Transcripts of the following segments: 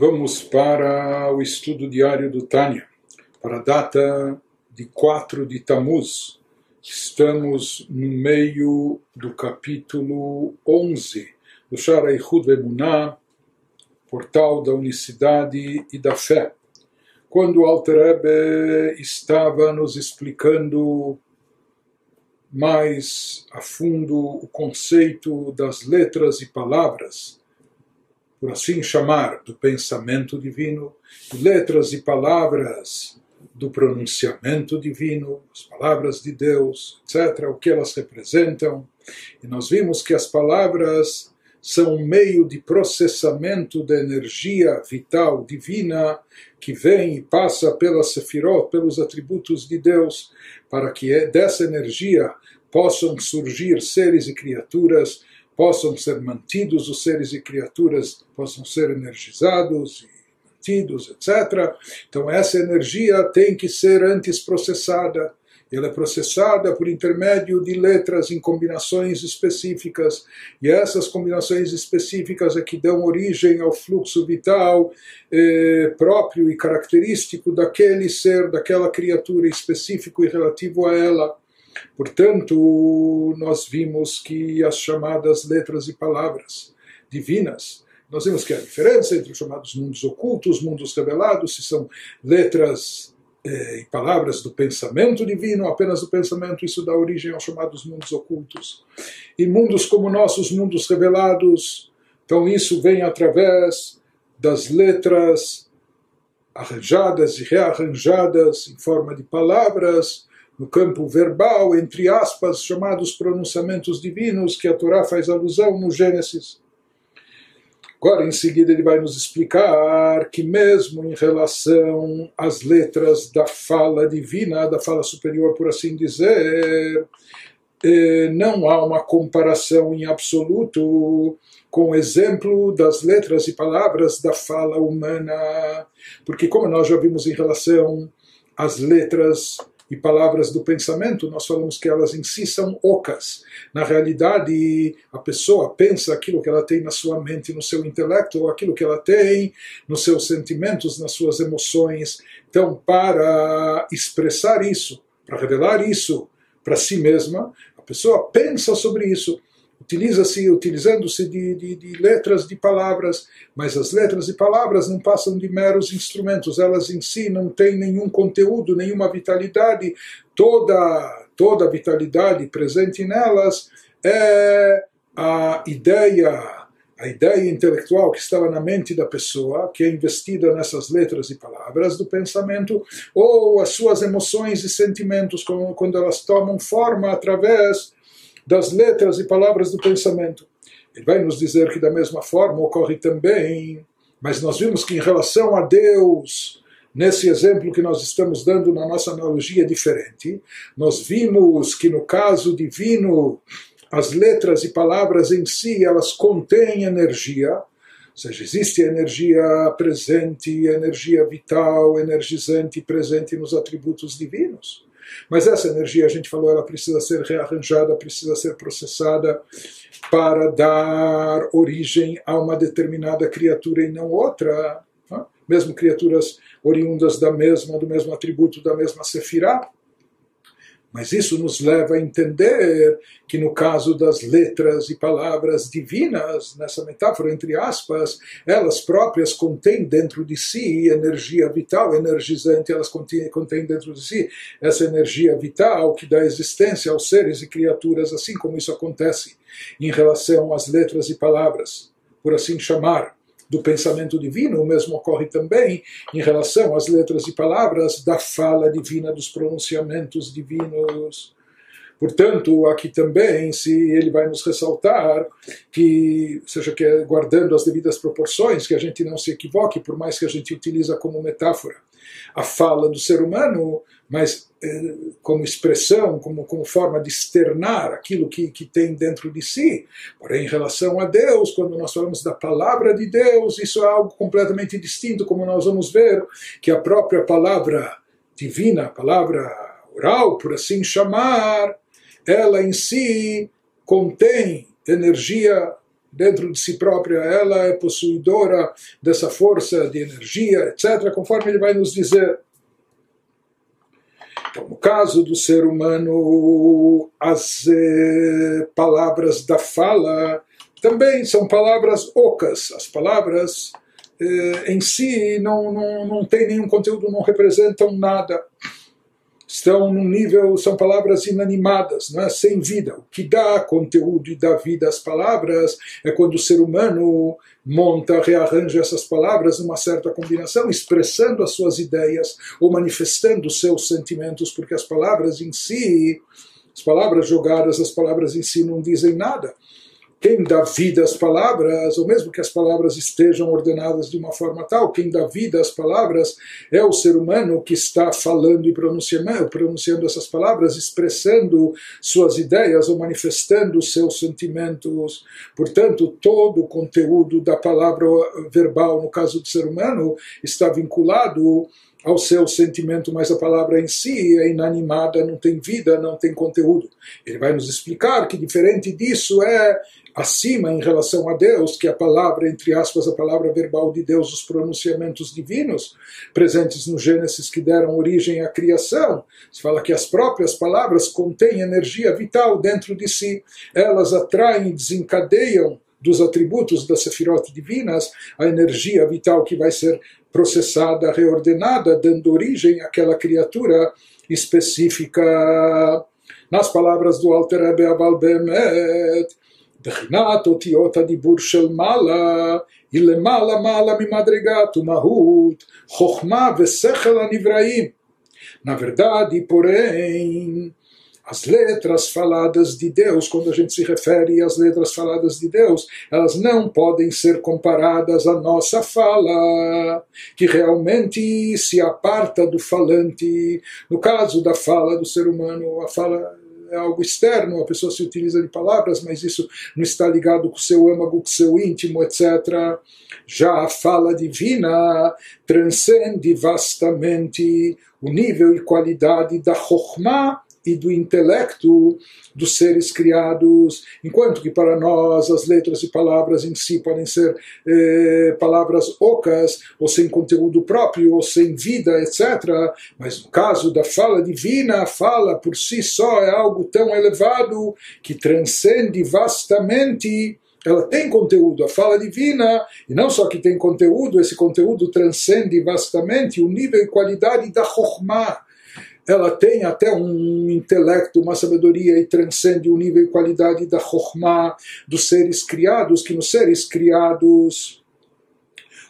Vamos para o estudo diário do Tânia, para a data de 4 de Tamuz. Estamos no meio do capítulo 11 do Shara Ichud Bemuná, portal da unicidade e da fé. Quando Alter Ebe estava nos explicando mais a fundo o conceito das letras e palavras, por assim chamar, do pensamento divino, letras e palavras do pronunciamento divino, as palavras de Deus, etc., o que elas representam. E nós vimos que as palavras são um meio de processamento da energia vital divina que vem e passa pela Sefirot, pelos atributos de Deus, para que dessa energia possam surgir seres e criaturas possam ser mantidos, os seres e criaturas possam ser energizados e mantidos, etc. Então essa energia tem que ser antes processada. Ela é processada por intermédio de letras em combinações específicas, e essas combinações específicas é que dão origem ao fluxo vital eh, próprio e característico daquele ser, daquela criatura específico e relativo a ela. Portanto, nós vimos que as chamadas letras e palavras divinas, nós vimos que a diferença entre os chamados mundos ocultos, mundos revelados, se são letras eh, e palavras do pensamento divino, apenas do pensamento, isso dá origem aos chamados mundos ocultos. E mundos como nossos, mundos revelados, então isso vem através das letras arranjadas e rearranjadas em forma de palavras, no campo verbal, entre aspas, chamados pronunciamentos divinos, que a Torá faz alusão no Gênesis. Agora, em seguida, ele vai nos explicar que, mesmo em relação às letras da fala divina, da fala superior, por assim dizer, eh, não há uma comparação em absoluto com o exemplo das letras e palavras da fala humana, porque, como nós já vimos em relação às letras e palavras do pensamento, nós falamos que elas em si são ocas. Na realidade, a pessoa pensa aquilo que ela tem na sua mente, no seu intelecto, ou aquilo que ela tem nos seus sentimentos, nas suas emoções. Então, para expressar isso, para revelar isso para si mesma, a pessoa pensa sobre isso utiliza-se, utilizando-se de, de, de, letras de palavras, mas as letras de palavras não passam de meros instrumentos, elas em si não têm nenhum conteúdo, nenhuma vitalidade, toda, toda a vitalidade presente nelas é a ideia a ideia intelectual que estava na mente da pessoa, que é investida nessas letras e palavras do pensamento, ou as suas emoções e sentimentos, quando elas tomam forma através das letras e palavras do pensamento. Ele vai nos dizer que da mesma forma ocorre também, mas nós vimos que em relação a Deus, nesse exemplo que nós estamos dando na nossa analogia diferente, nós vimos que no caso divino, as letras e palavras em si, elas contêm energia, ou seja, existe energia presente, energia vital, energizante presente nos atributos divinos. Mas essa energia, a gente falou, ela precisa ser rearranjada, precisa ser processada para dar origem a uma determinada criatura e não outra. Né? Mesmo criaturas oriundas da mesma, do mesmo atributo, da mesma sefirá. Mas isso nos leva a entender que no caso das letras e palavras divinas, nessa metáfora entre aspas, elas próprias contêm dentro de si energia vital, energizante, elas contêm, dentro de si essa energia vital que dá existência aos seres e criaturas, assim como isso acontece em relação às letras e palavras, por assim chamar do pensamento divino, o mesmo ocorre também em relação às letras e palavras da fala divina, dos pronunciamentos divinos. Portanto, aqui também, se ele vai nos ressaltar que, seja que é guardando as devidas proporções, que a gente não se equivoque, por mais que a gente utiliza como metáfora a fala do ser humano, mas eh, como expressão, como, como forma de externar aquilo que, que tem dentro de si. Porém, em relação a Deus, quando nós falamos da palavra de Deus, isso é algo completamente distinto, como nós vamos ver que a própria palavra divina, a palavra oral, por assim chamar, ela em si contém energia dentro de si própria, ela é possuidora dessa força de energia, etc., conforme ele vai nos dizer. Então, no caso do ser humano, as eh, palavras da fala também são palavras ocas. As palavras eh, em si não, não, não têm nenhum conteúdo, não representam nada estão num nível, são palavras inanimadas, não é? sem vida. O que dá conteúdo e dá vida às palavras é quando o ser humano monta, rearranja essas palavras numa certa combinação, expressando as suas ideias ou manifestando os seus sentimentos, porque as palavras em si, as palavras jogadas, as palavras em si não dizem nada quem dá vida às palavras, ou mesmo que as palavras estejam ordenadas de uma forma tal, quem dá vida às palavras é o ser humano que está falando e pronunciando, pronunciando essas palavras, expressando suas ideias ou manifestando seus sentimentos. Portanto, todo o conteúdo da palavra verbal, no caso do ser humano, está vinculado ao seu sentimento, mas a palavra em si é inanimada, não tem vida, não tem conteúdo. Ele vai nos explicar que diferente disso é acima em relação a Deus, que a palavra, entre aspas, a palavra verbal de Deus, os pronunciamentos divinos presentes no Gênesis que deram origem à criação. Se fala que as próprias palavras contêm energia vital dentro de si, elas atraem e desencadeiam dos atributos das sefirot divinas a energia vital que vai ser processada, reordenada, dando origem àquela criatura específica. Nas palavras do Alter Rebbe Aval Bemet, בחינת אותיות הדיבור של מעלה היא למעלה מעלה ממדרגת ומהות, חוכמה ושכל הנבראים. Na verdade, porém, as letras faladas de Deus, quando a gente se refere às letras faladas de Deus, elas não podem ser comparadas à nossa fala, que realmente se aparta do falante. No caso da fala do ser humano, a fala é algo externo, a pessoa se utiliza de palavras, mas isso não está ligado com o seu âmago, com o seu íntimo, etc. Já a fala divina transcende vastamente o nível e qualidade da Chokhmah e do intelecto dos seres criados, enquanto que para nós as letras e palavras em si podem ser eh, palavras ocas, ou sem conteúdo próprio, ou sem vida, etc. Mas no caso da fala divina, a fala por si só é algo tão elevado que transcende vastamente ela tem conteúdo, a fala divina, e não só que tem conteúdo, esse conteúdo transcende vastamente o nível e qualidade da Chokhmah, ela tem até um intelecto, uma sabedoria e transcende o nível e qualidade da Chokhmah dos seres criados, que nos seres criados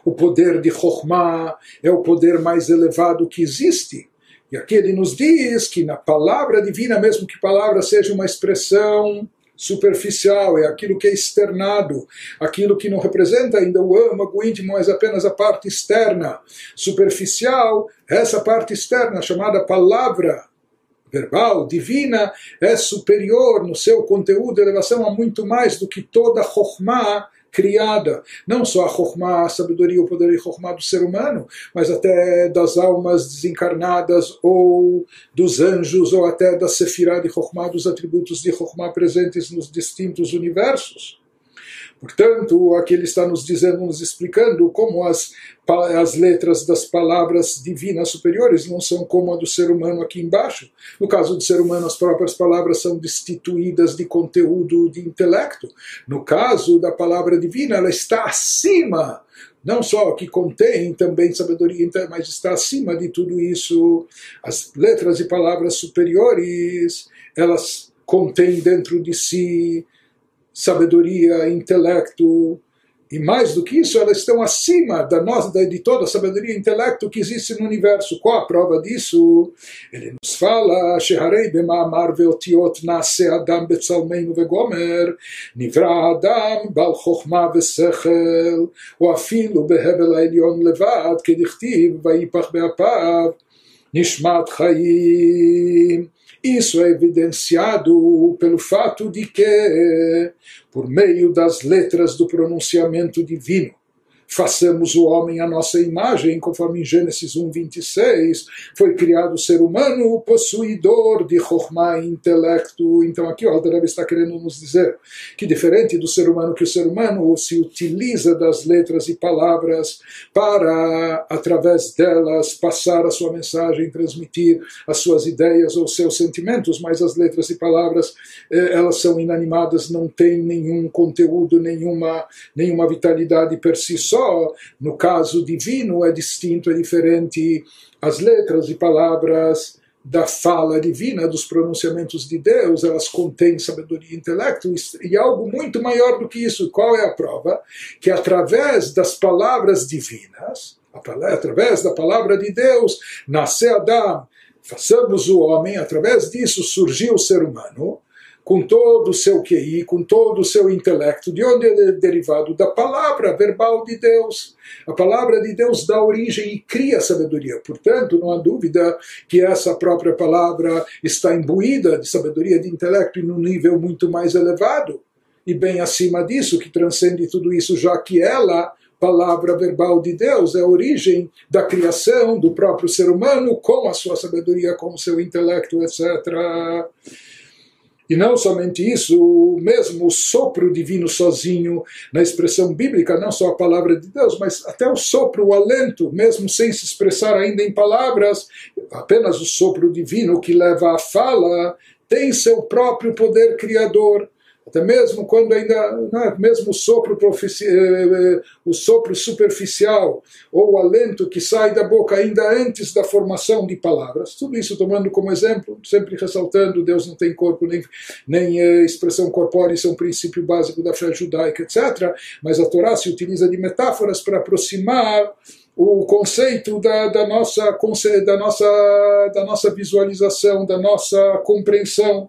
o poder de Chokhmah é o poder mais elevado que existe. E aqui ele nos diz que na palavra divina, mesmo que palavra seja uma expressão superficial, é aquilo que é externado, aquilo que não representa ainda o âmago íntimo, mas apenas a parte externa. Superficial, essa parte externa chamada palavra verbal, divina, é superior no seu conteúdo, elevação a muito mais do que toda Chokhmah criada, não só a Chokhmah, a sabedoria, o poder e Chokhmah do ser humano, mas até das almas desencarnadas ou dos anjos ou até da Sefirah de Chokhmah, dos atributos de Chokhmah presentes nos distintos universos. Portanto, aqui ele está nos dizendo, nos explicando como as, as letras das palavras divinas superiores não são como a do ser humano aqui embaixo. No caso do ser humano, as próprias palavras são destituídas de conteúdo de intelecto. No caso da palavra divina, ela está acima não só que contém também sabedoria, mas está acima de tudo isso. As letras e palavras superiores, elas contêm dentro de si sabedoria, intelecto, e mais do que isso, elas estão acima da nossa, de toda a sabedoria e intelecto que existe no universo. Qual a prova disso? Ele nos fala: Sheharei bemamar veotiot nasce Adam betzalmeinu vegomer, nivra Adam bal vesechel, o afilo behebel levad, vaipach beapav, nishmat. Isso é evidenciado pelo fato de que, por meio das letras do pronunciamento divino, façamos o homem à nossa imagem, conforme em Gênesis 1, 26, foi criado o ser humano possuidor de Chokhmah intelecto. Então aqui o Altareb está querendo nos dizer que diferente do ser humano, que o ser humano se utiliza das letras e palavras para, através delas, passar a sua mensagem, transmitir as suas ideias ou seus sentimentos, mas as letras e palavras, eh, elas são inanimadas, não têm nenhum conteúdo, nenhuma, nenhuma vitalidade per si só. No caso divino é distinto, é diferente. As letras e palavras da fala divina, dos pronunciamentos de Deus, elas contêm sabedoria e intelecto, e algo muito maior do que isso. Qual é a prova? Que através das palavras divinas, através da palavra de Deus, nasceu Adão, façamos o homem, através disso surgiu o ser humano, com todo o seu QI, com todo o seu intelecto, de onde é derivado? Da palavra verbal de Deus. A palavra de Deus dá origem e cria sabedoria. Portanto, não há dúvida que essa própria palavra está imbuída de sabedoria, de intelecto, e num nível muito mais elevado. E bem acima disso, que transcende tudo isso, já que ela palavra verbal de Deus, é a origem da criação do próprio ser humano com a sua sabedoria, com o seu intelecto, etc. E não somente isso, mesmo o sopro divino sozinho, na expressão bíblica, não só a palavra de Deus, mas até o sopro, o alento, mesmo sem se expressar ainda em palavras, apenas o sopro divino que leva à fala, tem seu próprio poder criador até mesmo quando ainda, né, mesmo o sopro, eh, eh, o sopro superficial ou o alento que sai da boca ainda antes da formação de palavras, tudo isso tomando como exemplo, sempre ressaltando, Deus não tem corpo nem, nem eh, expressão corpórea, isso é um princípio básico da fé judaica, etc. Mas a Torá se utiliza de metáforas para aproximar o conceito da, da, nossa, da, nossa, da nossa visualização, da nossa compreensão.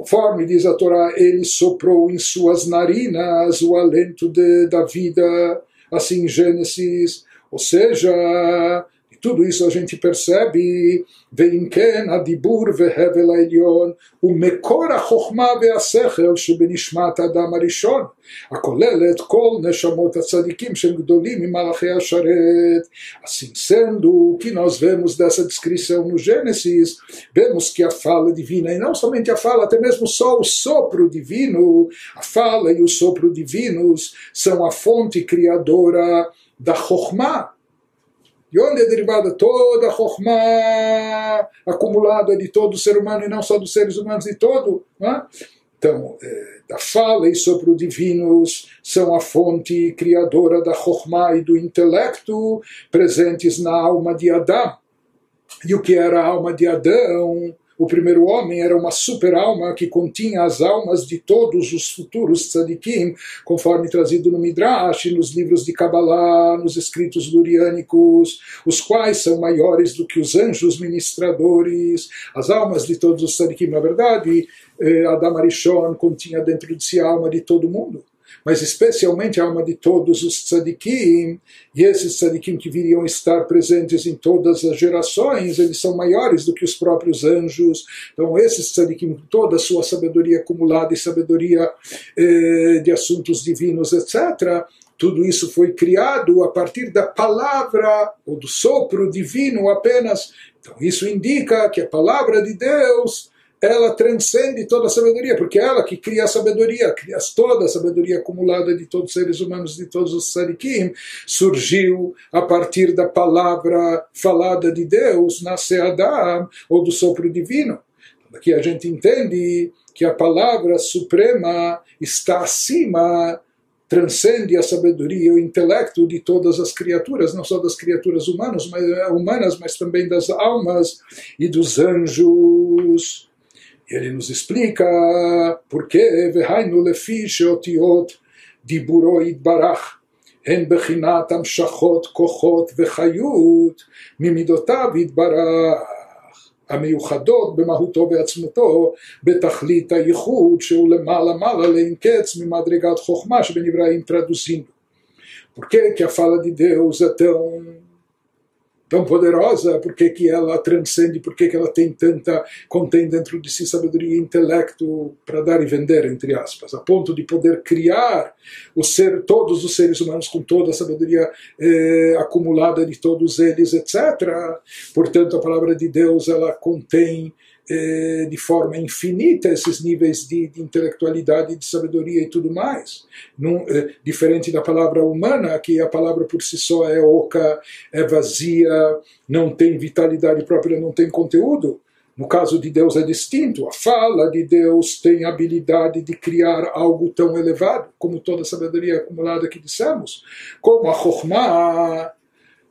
Conforme diz a Torá, ele soprou em suas narinas o alento de, da vida, assim Gênesis. Ou seja, tudo isso a gente percebe. Veinken adibur vehevel elyon o mekor achokma veasechel shebenishmat adam arishon, akolelet kol neshamot atzadikim shem gdolim imalachei asharet. Assim sendo, o que nós vemos dessa descrição no Gênesis, vemos que a fala divina, e não somente a fala, até mesmo só o sopro divino, a fala e o sopro divinos são a fonte criadora da Chokhmah, de onde é derivada toda a Chokhmah acumulada de todo o ser humano e não só dos seres humanos, de todo. Né? Então, é, da fala e sobre os divinos são a fonte criadora da Chokhmah e do intelecto presentes na alma de Adão. E o que era a alma de Adão? O primeiro homem era uma super-alma que continha as almas de todos os futuros tzadikim, conforme trazido no Midrash, nos livros de Kabbalah, nos escritos luriânicos, os quais são maiores do que os anjos ministradores, as almas de todos os tzadikim. Na verdade, eh, Adam Arishon continha dentro de si a alma de todo mundo mas especialmente a alma de todos os tzadikim, e esses tzadikim que viriam estar presentes em todas as gerações, eles são maiores do que os próprios anjos. Então, esses tzadikim, toda a sua sabedoria acumulada e sabedoria eh, de assuntos divinos, etc., tudo isso foi criado a partir da palavra ou do sopro divino apenas. Então, isso indica que a palavra de Deus ela transcende toda a sabedoria, porque é ela que cria a sabedoria, cria toda a sabedoria acumulada de todos os seres humanos, de todos os sarikim, surgiu a partir da palavra falada de Deus, nasce Adam, ou do sopro divino. Aqui a gente entende que a palavra suprema está acima transcende a sabedoria o intelecto de todas as criaturas, não só das criaturas humanas, mas, humanas, mas também das almas e dos anjos. ele nos explica por que והיינו לפי שאותיות דיבורו יתברך הן בחינת המשכות כוחות וחיות ממידותיו יתברך המיוחדות במהותו ועצמותו בתכלית הייחוד שהוא למעלה מעלה לאין קץ ממדרגת חוכמה שבנבראים traduzindo. Por que, que a fala de Deus é tão tão poderosa, por que, que ela transcende, por que, que ela tem tanta, contém dentro de si sabedoria e intelecto para dar e vender, entre aspas, a ponto de poder criar o ser, todos os seres humanos com toda a sabedoria eh, acumulada de todos eles, etc. Portanto, a palavra de Deus ela contém eh, de forma infinita esses níveis de, de, intelectualidade, de sabedoria e tudo mais. Num, eh, diferente da palavra humana, que a palavra por si só é oca, é vazia, não tem vitalidade própria, não tem conteúdo. No caso de Deus é distinto. A fala de Deus tem a habilidade de criar algo tão elevado, como toda a sabedoria acumulada que dissemos, como a Chokhmah,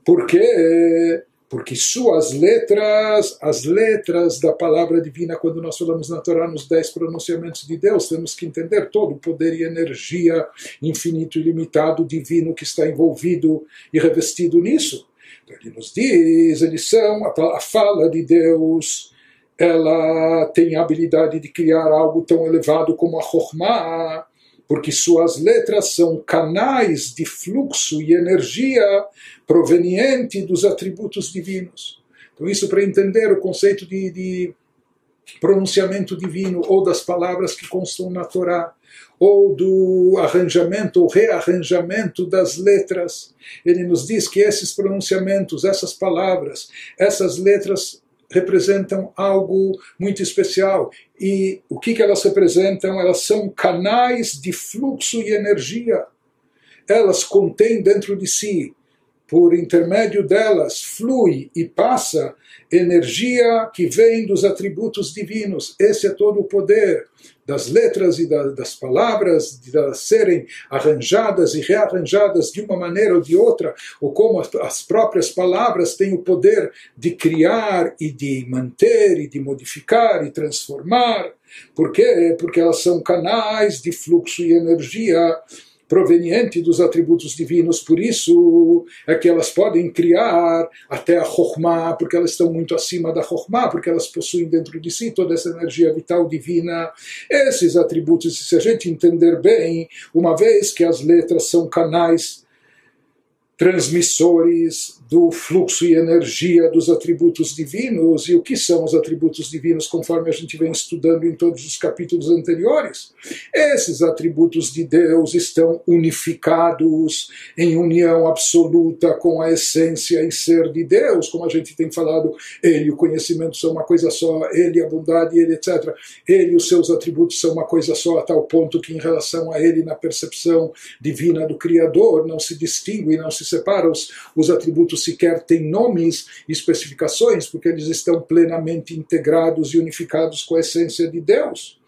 porque porque suas letras, as letras da palavra divina, quando nós falamos na Torá, nos dez pronunciamentos de Deus, temos que entender todo o poder e energia infinito e limitado, divino, que está envolvido e revestido nisso. Então, ele nos diz, eles são, a, fala de Deus, ela tem a habilidade de criar algo tão elevado como a Chokhmah, porque suas letras são canais de fluxo e energia proveniente dos atributos divinos. Então, isso para entender o conceito de, de pronunciamento divino ou das palavras que constam na Torá ou do arranjamento ou rearranjamento das letras. Ele nos diz que esses pronunciamentos, essas palavras, essas letras representam algo muito especial. E o que, que elas representam? Elas são canais de fluxo e energia. Elas contêm dentro de si, por intermédio delas, flui e passa energia que vem dos atributos divinos. Esse é todo o poder das letras e da, das palavras, de elas serem arranjadas e rearranjadas de uma maneira ou de outra, ou como as próprias palavras têm o poder de criar e de manter e de modificar e transformar. Por quê? Porque elas são canais de fluxo e energia proveniente dos atributos divinos, por isso é que elas podem criar até a Chokhmah, porque elas estão muito acima da Chokhmah, porque elas possuem dentro de si toda essa energia vital divina. Esses atributos, se a gente entender bem, uma vez que as letras são canais transmissores do fluxo e energia dos atributos divinos. E o que são os atributos divinos, conforme a gente vem estudando em todos os capítulos anteriores? Esses atributos de Deus estão unificados em união absoluta com a essência e ser de Deus, como a gente tem falado, ele e o conhecimento são uma coisa só, ele a bondade, ele etc. Ele e os seus atributos são uma coisa só, a tal ponto que em relação a ele, na percepção divina do Criador, não se distingue, não se separa, os, os atributos sequer têm nomes e especificações, porque eles estão plenamente integrados e unificados com a essência de Deus.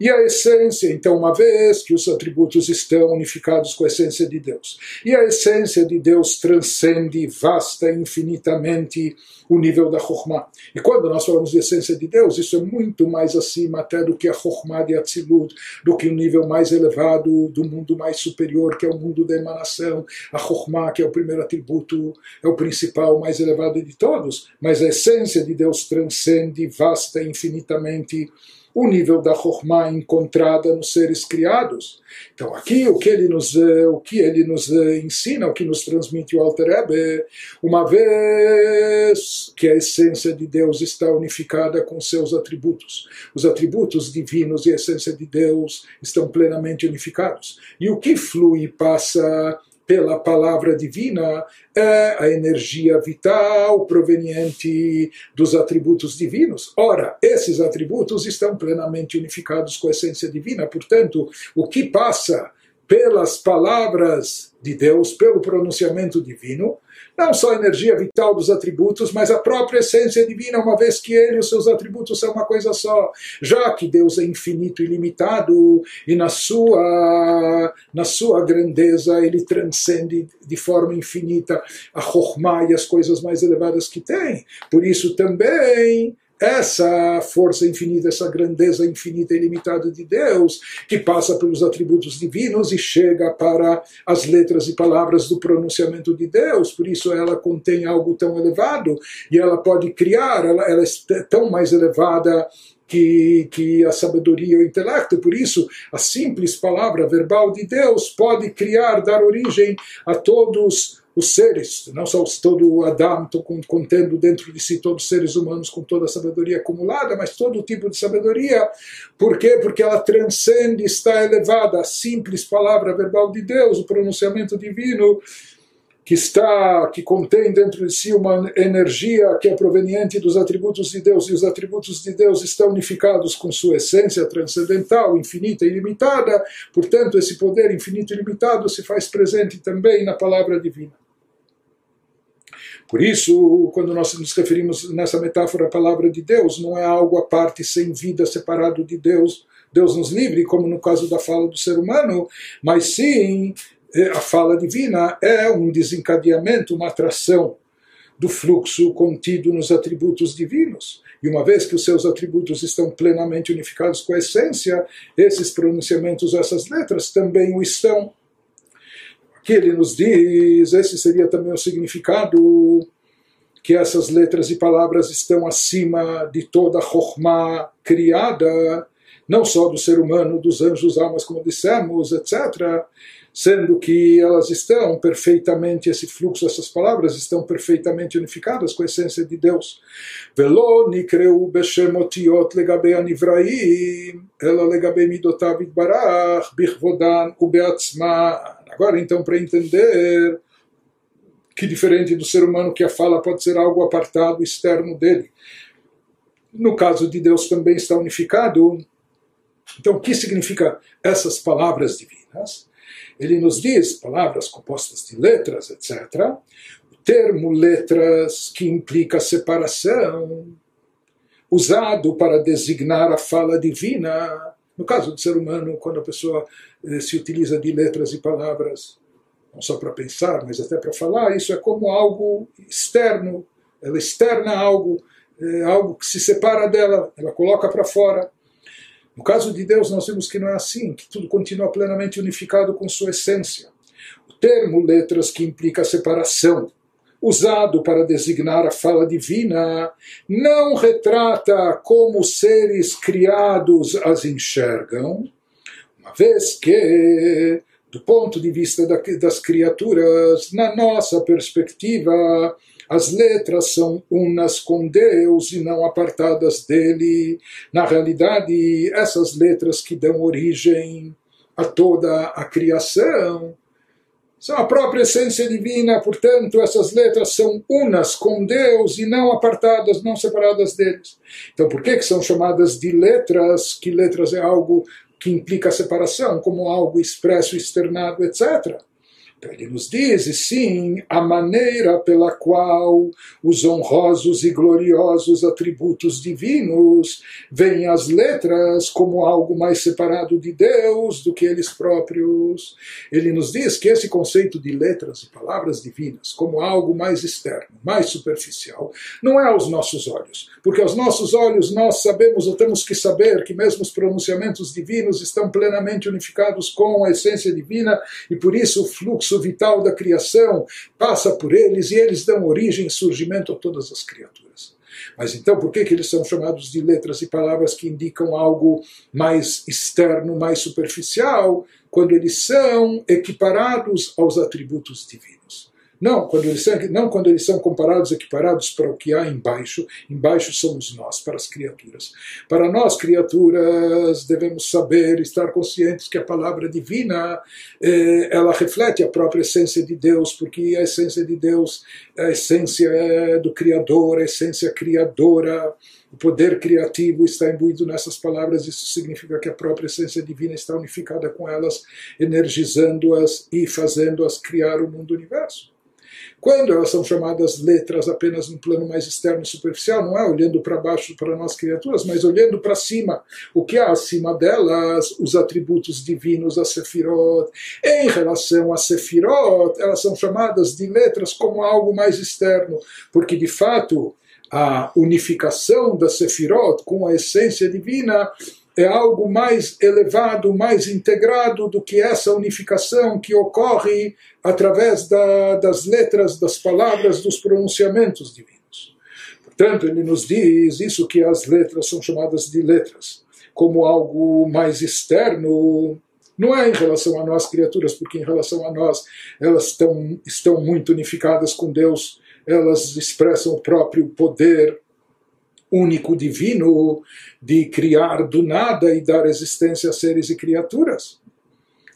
E a essência, então, uma vez que os atributos estão unificados com a essência de Deus, e a essência de Deus transcende vasta infinitamente o nível da Chokhmah. E quando nós falamos de essência de Deus, isso é muito mais acima até do que a Chokhmah de Atzilut, do que o nível mais elevado do mundo mais superior, que é o mundo da emanação, a Chokhmah, que é o primeiro atributo, é o principal, mais elevado de todos, mas a essência de Deus transcende vasta infinitamente o nível da Chokhmah encontrada nos seres criados. Então aqui o que ele nos, eh, o que ele nos eh, ensina, o que nos transmite o Alter Rebbe, uma vez que a essência de Deus está unificada com seus atributos, os atributos divinos e a essência de Deus estão plenamente unificados. E o que flui e passa pela palavra divina é a energia vital proveniente dos atributos divinos. Ora, esses atributos estão plenamente unificados com a essência divina, portanto, o que passa pelas palavras de Deus, pelo pronunciamento divino, não só a energia vital dos atributos, mas a própria essência divina, uma vez que ele e os seus atributos são uma coisa só. Já que Deus é infinito e limitado, e na sua, na sua grandeza ele transcende de forma infinita a Chokhmah e as coisas mais elevadas que tem. Por isso também essa força infinita, essa grandeza infinita e ilimitada de Deus, que passa pelos atributos divinos e chega para as letras e palavras do pronunciamento de Deus, por isso ela contém algo tão elevado e ela pode criar, ela, ela é tão mais elevada que, que a sabedoria e o intelecto, por isso a simples palavra verbal de Deus pode criar, dar origem a todos os seres, não só todo o Adam contendo dentro de si todos os seres humanos com toda a sabedoria acumulada, mas todo tipo de sabedoria. Por quê? Porque ela transcende, está elevada à simples palavra verbal de Deus, o pronunciamento divino, que está, que contém dentro de si uma energia que é proveniente dos atributos de Deus, e os atributos de Deus estão unificados com sua essência transcendental, infinita e ilimitada, portanto, esse poder infinito e ilimitado se faz presente também na palavra divina. Por isso, quando nós nos referimos nessa metáfora à palavra de Deus, não é algo à parte, sem vida, separado de Deus, Deus nos livre, como no caso da fala do ser humano, mas sim a fala divina é um desencadeamento, uma atração do fluxo contido nos atributos divinos. E uma vez que os seus atributos estão plenamente unificados com a essência, esses pronunciamentos, essas letras também o estão. Aqui ele nos diz, esse seria também o significado que essas letras e palavras estão acima de toda a Chokhmah criada, não só do ser humano, dos anjos, almas, como dissemos, etc., sendo que elas estão perfeitamente, esse fluxo, essas palavras estão perfeitamente unificadas com a essência de Deus. Velo nikreu beshemotiot legabe anivraim, ela legabe midotav barach, bichvodan ubeatzma. Agora, então, para entender que diferente do ser humano que a fala pode ser algo apartado, externo dele. No caso de Deus também está unificado. Então, o que significa essas palavras divinas? ele nos diz palavras compostas de letras, etc. O termo letras, que implica separação, usado para designar a fala divina. No caso do ser humano, quando a pessoa eh, se utiliza de letras e palavras, não só para pensar, mas até para falar, isso é como algo externo, ela externa algo, é algo que se separa dela, ela coloca para fora. No caso de Deus, nós vemos que não é assim, que tudo continua plenamente unificado com sua essência. O termo letras, que implica separação, usado para designar a fala divina, não retrata como seres criados as enxergam, uma vez que, do ponto de vista das criaturas, na nossa perspectiva, as letras são unas com Deus e não apartadas dele. Na realidade, essas letras que dão origem a toda a criação são a própria essência divina, portanto, essas letras são unas com Deus e não apartadas, não separadas deles. Então, por que, que são chamadas de letras? Que letras é algo que implica separação, como algo expresso, externado, etc. Então ele nos diz, e sim, a maneira pela qual os honrosos e gloriosos atributos divinos veem as letras como algo mais separado de Deus do que eles próprios. Ele nos diz que esse conceito de letras e palavras divinas como algo mais externo, mais superficial, não é aos nossos olhos, porque aos nossos olhos nós sabemos ou temos que saber que mesmo os pronunciamentos divinos estão plenamente unificados com a essência divina e por isso o fluxo fluxo vital da criação passa por eles e eles dão origem e surgimento a todas as criaturas. Mas então, por que, que eles são chamados de letras e palavras que indicam algo mais externo, mais superficial, quando eles são equiparados aos atributos divinos? Não quando, eles são, não quando eles são comparados, equiparados para o que há embaixo. Embaixo somos nós, para as criaturas. Para nós, criaturas, devemos saber, estar conscientes que a palavra divina, eh, ela reflete a própria essência de Deus, porque a essência de Deus, a essência do Criador, a essência criadora, o poder criativo está imbuído nessas palavras, isso significa que a própria essência divina está unificada com elas, energizando-as e fazendo-as criar o mundo universo. Quando elas são chamadas letras apenas num plano mais externo e superficial, não é olhando para baixo para nós criaturas, mas olhando para cima. O que há acima delas, os atributos divinos, a Sefirot. Em relação a Sefirot, elas são chamadas de letras como algo mais externo, porque de fato a unificação da Sefirot com a essência divina é algo mais elevado, mais integrado do que essa unificação que ocorre através da, das letras, das palavras, dos pronunciamentos divinos. Portanto, ele nos diz isso que as letras são chamadas de letras, como algo mais externo, Não é em relação a nós, criaturas, porque em relação a nós elas estão, estão muito unificadas com Deus, elas expressam o próprio poder único divino de criar do nada e dar existência a seres e criaturas.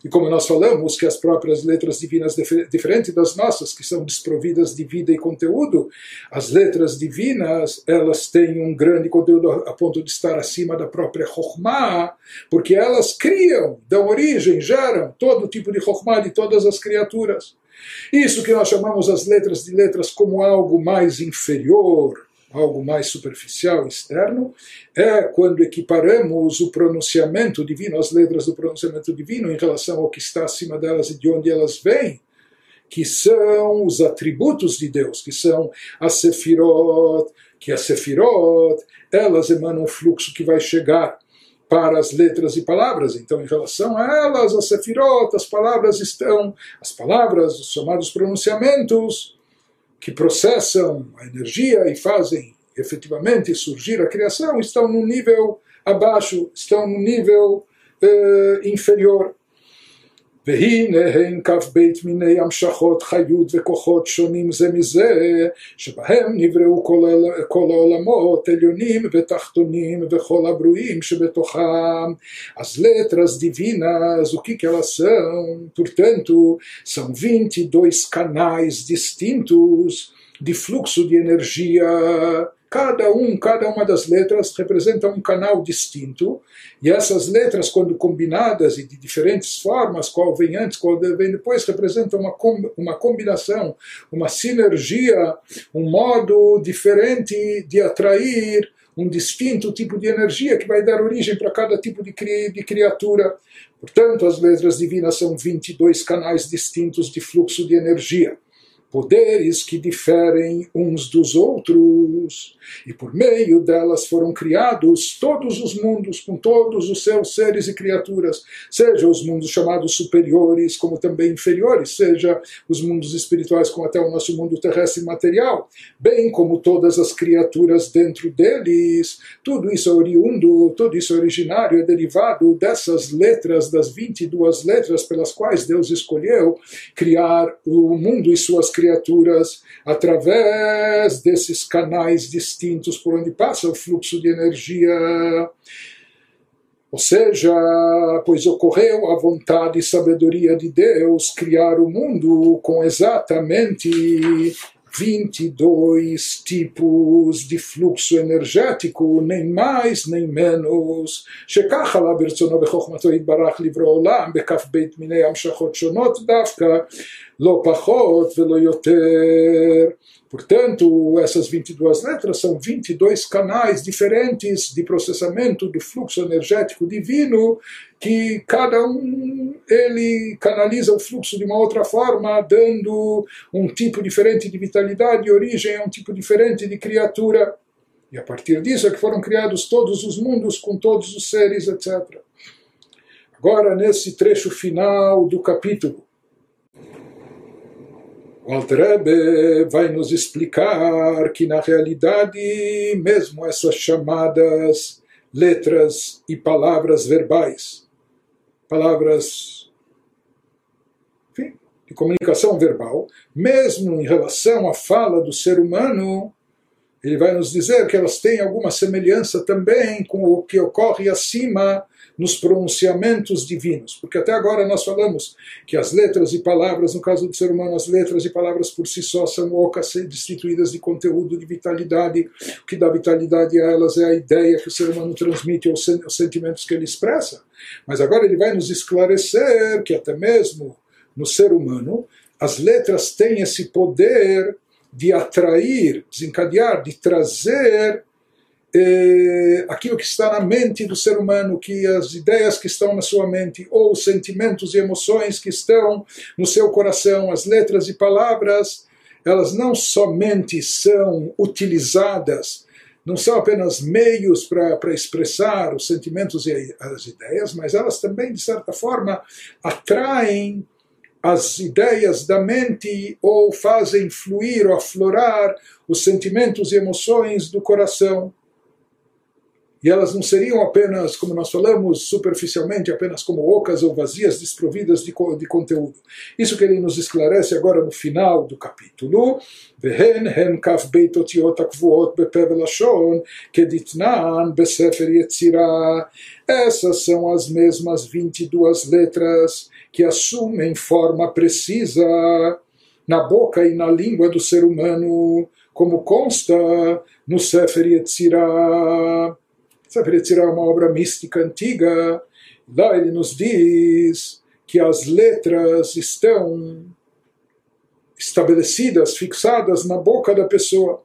E como nós falamos, que as próprias letras divinas, diferentes das nossas, que são desprovidas de vida e conteúdo, as letras divinas, elas têm um grande conteúdo a ponto de estar acima da própria Chokhmah, porque elas criam, dão origem, geram todo tipo de Chokhmah de todas as criaturas. Isso que nós chamamos as letras de letras como algo mais inferior, algo mais superficial, externo, é quando equiparamos o pronunciamento divino, as letras do pronunciamento divino, em relação ao que está acima delas e de onde elas vêm, que são os atributos de Deus, que são as sefirot, que as sefirot, elas emanam um fluxo que vai chegar para as letras e palavras. Então, em relação a elas, as sefirot, as palavras estão, as palavras, os chamados pronunciamentos, que processam a energia e fazem efetivamente surgir a criação estão num nível abaixo, estão num nível uh, inferior. והנה הן כ"ב מיני המשכות חיות וכוחות שונים זה מזה, שבהם נבראו כל, כל העולמות, עליונים ותחתונים וכל הברואים שבתוכם. As letras divinas, o que, que elas são? Portanto, são 22 canais distintos de fluxo de energia Cada um, cada uma das letras representa um canal distinto, e essas letras, quando combinadas e de diferentes formas, qual vem antes, qual vem depois, representam uma, uma combinação, uma sinergia, um modo diferente de atrair um distinto tipo de energia que vai dar origem para cada tipo de, cri de criatura. Portanto, as letras divinas são 22 canais distintos de fluxo de energia poderes que diferem uns dos outros, e por meio delas foram criados todos os mundos, com todos os seus seres e criaturas, seja os mundos chamados superiores, como também inferiores, seja os mundos espirituais, como até o nosso mundo terrestre material, bem como todas as criaturas dentro deles. Tudo isso é oriundo, tudo isso é originário, é derivado dessas letras, das 22 letras pelas quais Deus escolheu criar o mundo e suas criaturas criaturas através desses canais distintos por onde passa o fluxo de energia. Ou seja, pois ocorreu a vontade e sabedoria de Deus criar o mundo com exatamente 22 tipos de fluxo energético, nem mais nem menos. שכך עלה ברצונו בחוכמתו יתברך לברוא עולם בכ"ב מיני המשכות שונות דווקא, לא פחות ולא יותר. Portanto, essas 22 letras são 22 canais diferentes de processamento do fluxo energético divino, que cada um ele canaliza o fluxo de uma outra forma, dando um tipo diferente de vitalidade e origem a um tipo diferente de criatura. E a partir disso é que foram criados todos os mundos com todos os seres, etc. Agora, nesse trecho final do capítulo, o Altrebe vai nos explicar que, na realidade, mesmo essas chamadas letras e palavras verbais, palavras enfim, de comunicação verbal, mesmo em relação à fala do ser humano, ele vai nos dizer que elas têm alguma semelhança também com o que ocorre acima nos pronunciamentos divinos. Porque até agora nós falamos que as letras e palavras, no caso do ser humano, as letras e palavras por si só são ocas destituídas de conteúdo, de vitalidade. O que dá vitalidade a elas é a ideia que o ser humano transmite aos sentimentos que ele expressa. Mas agora ele vai nos esclarecer que até mesmo no ser humano, as letras têm esse poder de atrair, desencadear, de trazer eh, aquilo que está na mente do ser humano, que as ideias que estão na sua mente, ou os sentimentos e emoções que estão no seu coração, as letras e palavras, elas não somente são utilizadas, não são apenas meios para expressar os sentimentos e as ideias, mas elas também, de certa forma, atraem as ideias da mente ou fazem fluir ou aflorar os sentimentos e emoções do coração. e elas não seriam apenas, como nós falamos superficialmente, apenas como ocas ou vazias, desprovidas de, de conteúdo. Isso que ele nos esclarece agora no final do capítulo. והן הן כ"ב אותיות הקבועות בפה ולשון, כדתנן בספר יצירה. Essas são as mesmas 22 letras que assumem forma precisa na boca e na língua do ser humano, como consta no Sefer Yetzirah. Sefer Yetzirah é uma obra mística antiga. Lá ele nos diz que as letras estão estabelecidas, fixadas na boca da pessoa.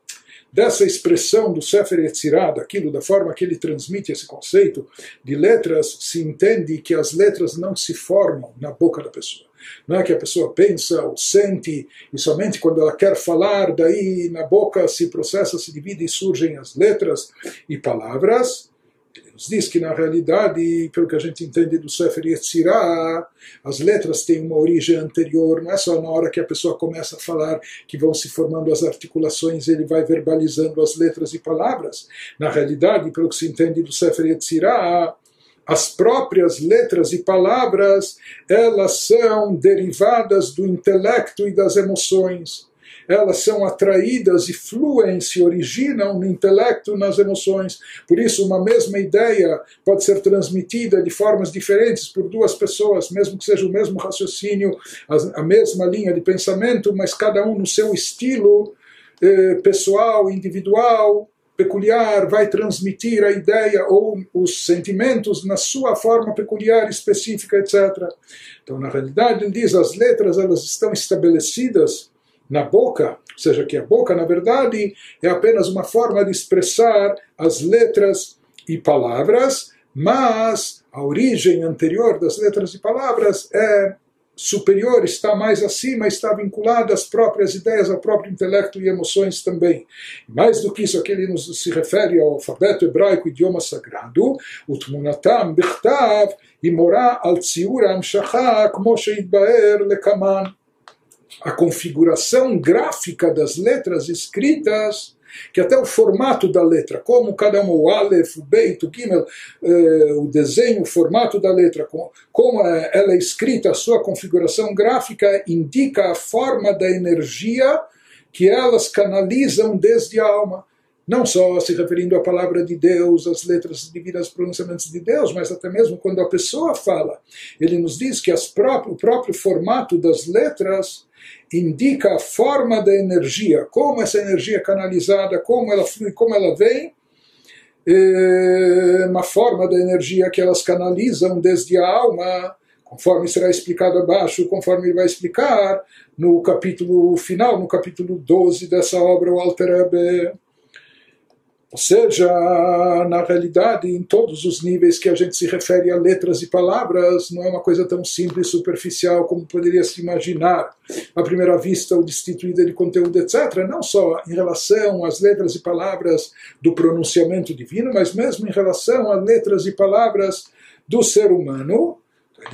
Dessa expressão do Sefer Yetzirah, daquilo, da forma que ele transmite esse conceito de letras, se entende que as letras não se formam na boca da pessoa. Não é que a pessoa pensa ou sente, e somente quando ela quer falar, daí na boca se processa, se divide e surgem as letras e palavras diz que na realidade, pelo que a gente entende do Sefer Yetzirah, as letras têm uma origem anterior, não é só na hora que a pessoa começa a falar que vão se formando as articulações, ele vai verbalizando as letras e palavras. Na realidade, pelo que se entende do Sefer Yetzirah, as próprias letras e palavras, elas são derivadas do intelecto e das emoções elas são atraídas e fluem, se originam no intelecto, nas emoções. Por isso, uma mesma ideia pode ser transmitida de formas diferentes por duas pessoas, mesmo que seja o mesmo raciocínio, a, mesma linha de pensamento, mas cada um no seu estilo eh, pessoal, individual, peculiar, vai transmitir a ideia ou os sentimentos na sua forma peculiar, específica, etc. Então, na realidade, ele diz as letras elas estão estabelecidas na boca, ou seja, que a boca, na verdade, é apenas uma forma de expressar as letras e palavras, mas a origem anterior das letras e palavras é superior, está mais acima, está vinculada às próprias ideias, ao próprio intelecto e emoções também. Mais do que isso, aqui ele nos se refere ao alfabeto hebraico, idioma sagrado, utmunatam bichtav, e al tziur amshacha, como sheitbaer lekaman a configuração gráfica das letras escritas, que até o formato da letra, como cada uma, o Aleph, o Beit, o Gimel, eh, o desenho, o formato da letra, como ela é escrita, a sua configuração gráfica indica a forma da energia que elas canalizam desde a alma não só se referindo à palavra de Deus, às letras divinas, pronunciamentos de Deus, mas até mesmo quando a pessoa fala. Ele nos diz que próprias, o próprio formato das letras indica a forma da energia, como essa energia é canalizada, como ela flui, como ela vem, é uma forma da energia que elas canalizam desde a alma, conforme será explicado abaixo, conforme ele vai explicar no capítulo final, no capítulo 12 dessa obra, o Alter Rebbe. Ou seja, na realidade, em todos os níveis que a gente se refere a letras e palavras, não é uma coisa tão simples, superficial como poderia se imaginar à primeira vista, ou destituída de conteúdo, etc. Não só em relação às letras e palavras do pronunciamento divino, mas mesmo em relação às letras e palavras do ser humano.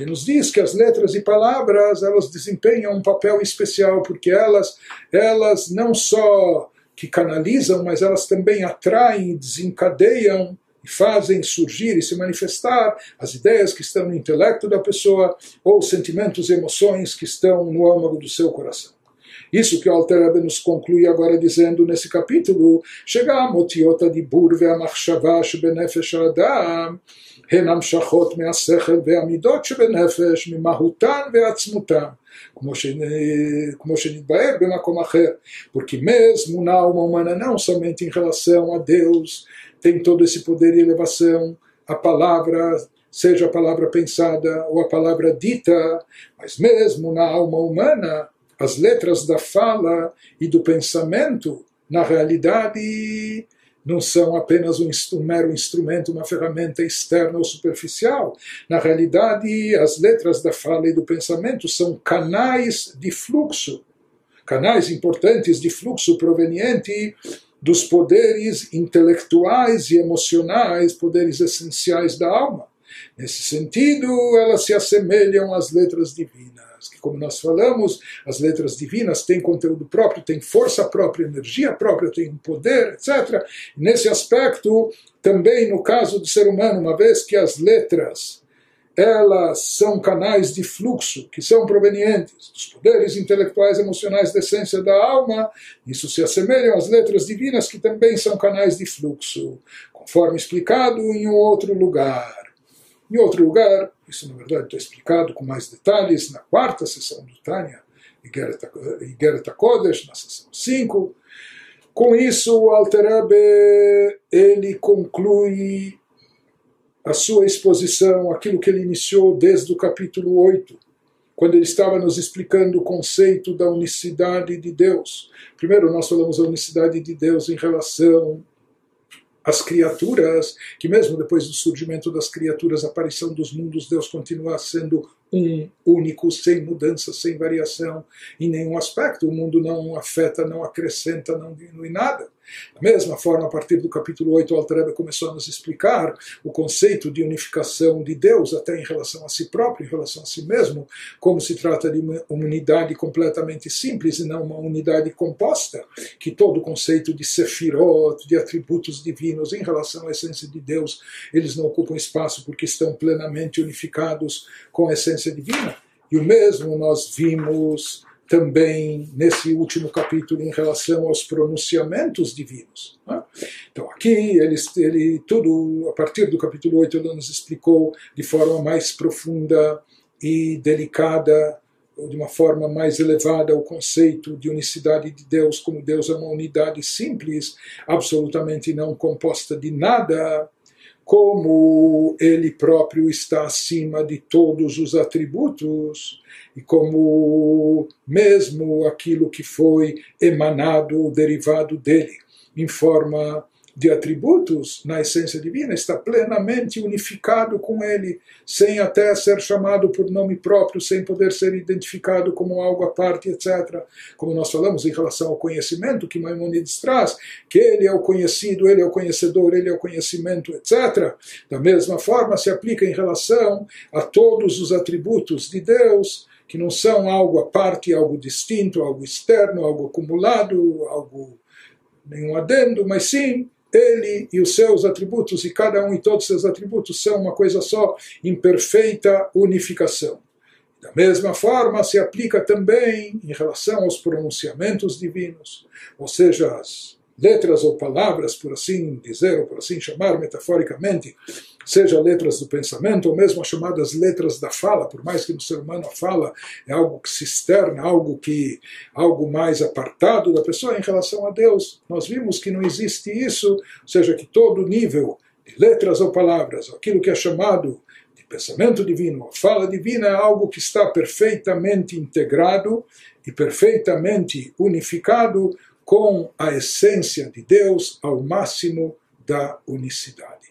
Ele nos diz que as letras e palavras elas desempenham um papel especial porque elas elas não só que canalizam, mas elas também atraem, desencadeiam e fazem surgir e se manifestar as ideias que estão no intelecto da pessoa ou sentimentos e emoções que estão no âmago do seu coração. Isso que o Alter nos conclui agora dizendo nesse capítulo, chegamos a דיבור והמחשבה שבנפש האדם הן המשכות מהשכל והמידות שבנפש, ממהותן ועצמותן. porque mesmo na alma humana, não somente em relação a Deus, tem todo esse poder e elevação, a palavra, seja a palavra pensada ou a palavra dita, mas mesmo na alma humana, as letras da fala e do pensamento, na realidade, não são apenas um, um, mero instrumento, uma ferramenta externa ou superficial. Na realidade, as letras da fala e do pensamento são canais de fluxo, canais importantes de fluxo proveniente dos poderes intelectuais e emocionais, poderes essenciais da alma. Nesse sentido, elas se assemelham às letras divinas que, como nós falamos, as letras divinas têm conteúdo próprio, têm força própria, energia própria, têm poder, etc. nesse aspecto, também no caso do ser humano, uma vez que as letras elas são canais de fluxo que são provenientes dos poderes intelectuais emocionais da essência da alma, isso se assemelha às letras divinas que também são canais de fluxo, conforme explicado em um outro lugar. Em outro lugar, isso na verdade está explicado com mais detalhes na quarta sessão do Tânia, Igeret Kodesh, na sessão 5. Com isso, o Alter ele conclui a sua exposição, aquilo que ele iniciou desde o capítulo 8, quando ele estava nos explicando o conceito da unicidade de Deus. Primeiro, nós falamos da unicidade de Deus em relação as criaturas, que mesmo depois do surgimento das criaturas, a aparição dos mundos, Deus continua sendo um único, sem mudança, sem variação em nenhum aspecto. O mundo não afeta, não acrescenta, não diminui nada. Da mesma forma, a partir do capítulo 8, o Altareba começou a nos explicar o conceito de unificação de Deus, até em relação a si próprio, em relação a si mesmo, como se trata de uma unidade completamente simples e não uma unidade composta, que todo o conceito de sefirot, de atributos divinos em relação à essência de Deus, eles não ocupam espaço porque estão plenamente unificados com a essência divina. E o mesmo nós vimos também nesse último capítulo em relação aos pronunciamentos divinos. Né? Então aqui ele, ele tudo a partir do capítulo 8 ele nos explicou de forma mais profunda e delicada de uma forma mais elevada o conceito de unicidade de Deus, como Deus é uma unidade simples, absolutamente não composta de nada, como ele próprio está acima de todos os atributos e como mesmo aquilo que foi emanado derivado dele em forma de atributos na essência divina está plenamente unificado com ele, sem até ser chamado por nome próprio, sem poder ser identificado como algo à parte, etc. Como nós falamos em relação ao conhecimento que Maimonides traz, que ele é o conhecido, ele é o conhecedor, ele é o conhecimento, etc. Da mesma forma se aplica em relação a todos os atributos de Deus, que não são algo à parte, algo distinto, algo externo, algo acumulado, algo nenhum adendo, mas sim ele e os seus atributos, e cada um e todos os seus atributos são uma coisa só, em perfeita unificação. Da mesma forma, se aplica também em relação aos pronunciamentos divinos, ou seja, as letras ou palavras, por assim dizer, ou por assim chamar metaforicamente, seja letras do pensamento, ou mesmo as chamadas letras da fala, por mais que no ser humano a fala é algo que se externa, algo que algo mais apartado da pessoa em relação a Deus. Nós vimos que não existe isso, ou seja, que todo nível de letras ou palavras, aquilo que é chamado de pensamento divino, a fala divina é algo que está perfeitamente integrado e perfeitamente unificado com a essência de Deus ao máximo da unicidade.